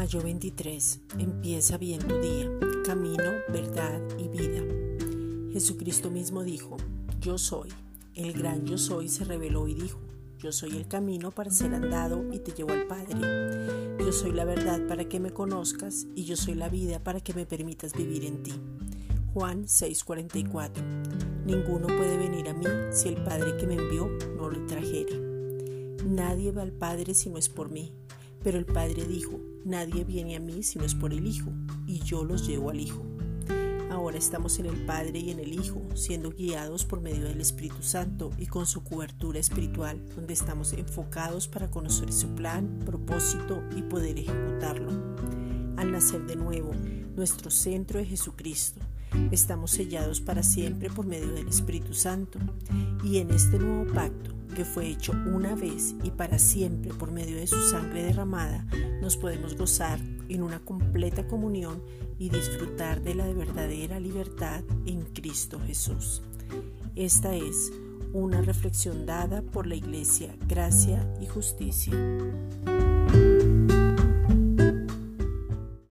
Mayo 23. Empieza bien tu día. Camino, verdad y vida. Jesucristo mismo dijo, Yo soy. El gran yo soy se reveló y dijo, Yo soy el camino para ser andado y te llevo al Padre. Yo soy la verdad para que me conozcas y yo soy la vida para que me permitas vivir en ti. Juan 6:44. Ninguno puede venir a mí si el Padre que me envió no lo trajere. Nadie va al Padre si no es por mí. Pero el Padre dijo, nadie viene a mí si no es por el Hijo, y yo los llevo al Hijo. Ahora estamos en el Padre y en el Hijo, siendo guiados por medio del Espíritu Santo y con su cobertura espiritual, donde estamos enfocados para conocer su plan, propósito y poder ejecutarlo. Al nacer de nuevo, nuestro centro es Jesucristo. Estamos sellados para siempre por medio del Espíritu Santo y en este nuevo pacto que fue hecho una vez y para siempre por medio de su sangre derramada, nos podemos gozar en una completa comunión y disfrutar de la verdadera libertad en Cristo Jesús. Esta es una reflexión dada por la Iglesia Gracia y Justicia.